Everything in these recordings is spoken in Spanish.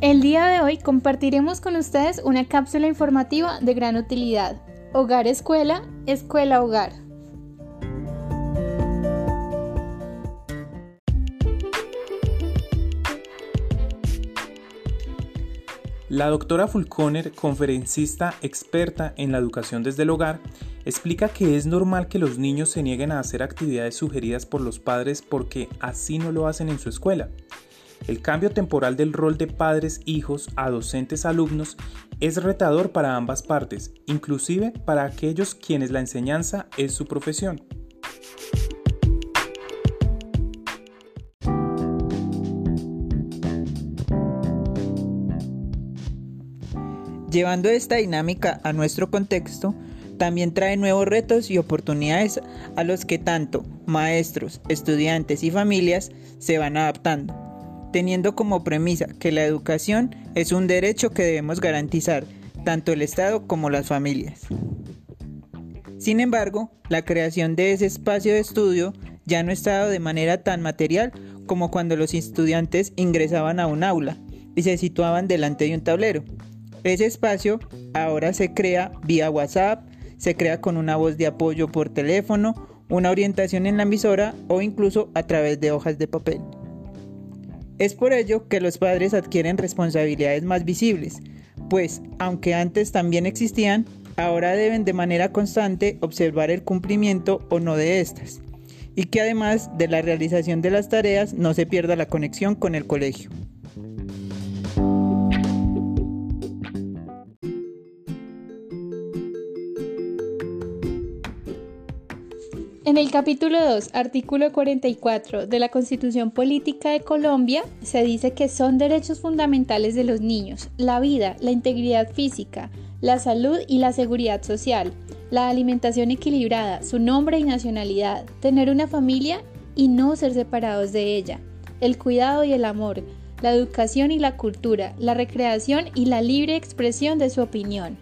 El día de hoy compartiremos con ustedes una cápsula informativa de gran utilidad. Hogar Escuela, Escuela Hogar. La doctora Fulconer, conferencista experta en la educación desde el hogar, explica que es normal que los niños se nieguen a hacer actividades sugeridas por los padres porque así no lo hacen en su escuela. El cambio temporal del rol de padres, hijos a docentes, alumnos es retador para ambas partes, inclusive para aquellos quienes la enseñanza es su profesión. Llevando esta dinámica a nuestro contexto, también trae nuevos retos y oportunidades a los que tanto maestros, estudiantes y familias se van adaptando teniendo como premisa que la educación es un derecho que debemos garantizar tanto el Estado como las familias. Sin embargo, la creación de ese espacio de estudio ya no está dado de manera tan material como cuando los estudiantes ingresaban a un aula y se situaban delante de un tablero. Ese espacio ahora se crea vía WhatsApp, se crea con una voz de apoyo por teléfono, una orientación en la emisora o incluso a través de hojas de papel. Es por ello que los padres adquieren responsabilidades más visibles, pues aunque antes también existían, ahora deben de manera constante observar el cumplimiento o no de estas, y que además de la realización de las tareas no se pierda la conexión con el colegio. En el capítulo 2, artículo 44 de la Constitución Política de Colombia, se dice que son derechos fundamentales de los niños la vida, la integridad física, la salud y la seguridad social, la alimentación equilibrada, su nombre y nacionalidad, tener una familia y no ser separados de ella, el cuidado y el amor, la educación y la cultura, la recreación y la libre expresión de su opinión.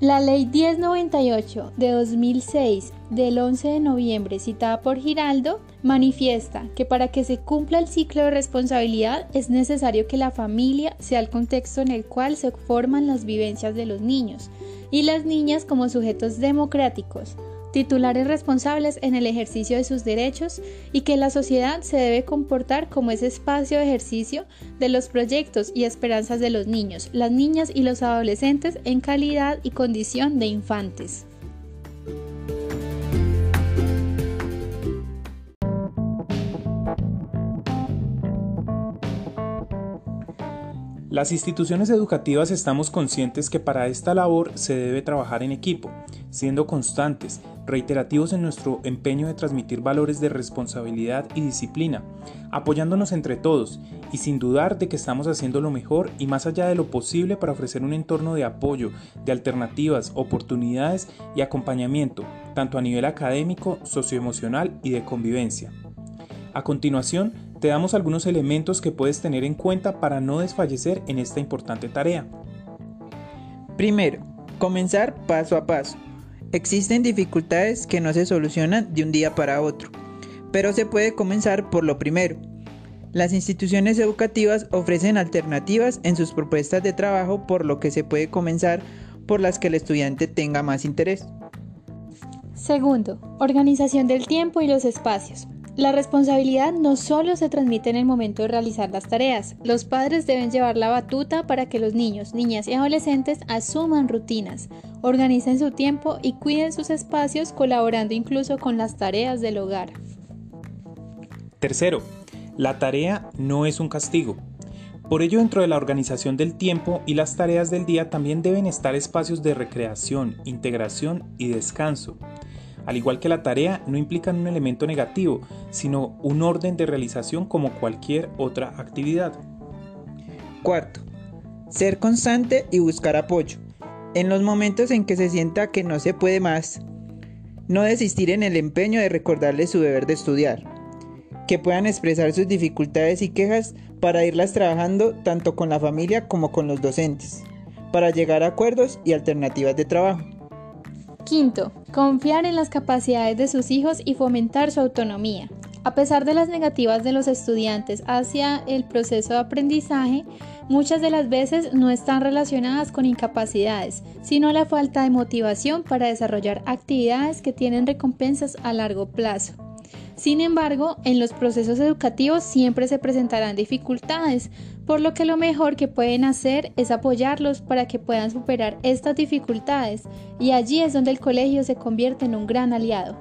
La Ley 1098 de 2006 del 11 de noviembre citada por Giraldo manifiesta que para que se cumpla el ciclo de responsabilidad es necesario que la familia sea el contexto en el cual se forman las vivencias de los niños y las niñas como sujetos democráticos, titulares responsables en el ejercicio de sus derechos y que la sociedad se debe comportar como ese espacio de ejercicio de los proyectos y esperanzas de los niños, las niñas y los adolescentes en calidad y condición de infantes. Las instituciones educativas estamos conscientes que para esta labor se debe trabajar en equipo, siendo constantes, reiterativos en nuestro empeño de transmitir valores de responsabilidad y disciplina, apoyándonos entre todos y sin dudar de que estamos haciendo lo mejor y más allá de lo posible para ofrecer un entorno de apoyo, de alternativas, oportunidades y acompañamiento, tanto a nivel académico, socioemocional y de convivencia. A continuación, te damos algunos elementos que puedes tener en cuenta para no desfallecer en esta importante tarea. Primero, comenzar paso a paso. Existen dificultades que no se solucionan de un día para otro, pero se puede comenzar por lo primero. Las instituciones educativas ofrecen alternativas en sus propuestas de trabajo por lo que se puede comenzar por las que el estudiante tenga más interés. Segundo, organización del tiempo y los espacios. La responsabilidad no solo se transmite en el momento de realizar las tareas, los padres deben llevar la batuta para que los niños, niñas y adolescentes asuman rutinas, organicen su tiempo y cuiden sus espacios colaborando incluso con las tareas del hogar. Tercero, la tarea no es un castigo. Por ello, dentro de la organización del tiempo y las tareas del día también deben estar espacios de recreación, integración y descanso. Al igual que la tarea, no implican un elemento negativo, sino un orden de realización como cualquier otra actividad. Cuarto, ser constante y buscar apoyo. En los momentos en que se sienta que no se puede más, no desistir en el empeño de recordarle su deber de estudiar. Que puedan expresar sus dificultades y quejas para irlas trabajando tanto con la familia como con los docentes, para llegar a acuerdos y alternativas de trabajo. Quinto, confiar en las capacidades de sus hijos y fomentar su autonomía. A pesar de las negativas de los estudiantes hacia el proceso de aprendizaje, muchas de las veces no están relacionadas con incapacidades, sino la falta de motivación para desarrollar actividades que tienen recompensas a largo plazo. Sin embargo, en los procesos educativos siempre se presentarán dificultades, por lo que lo mejor que pueden hacer es apoyarlos para que puedan superar estas dificultades, y allí es donde el colegio se convierte en un gran aliado.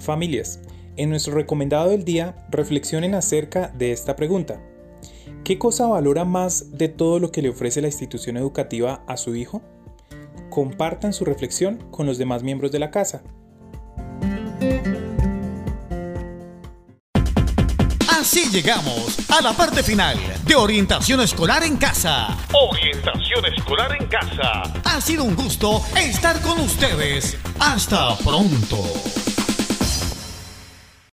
Familias, en nuestro recomendado del día reflexionen acerca de esta pregunta. ¿Qué cosa valora más de todo lo que le ofrece la institución educativa a su hijo? Compartan su reflexión con los demás miembros de la casa. Así llegamos a la parte final de Orientación Escolar en Casa. Orientación Escolar en Casa. Ha sido un gusto estar con ustedes. Hasta pronto.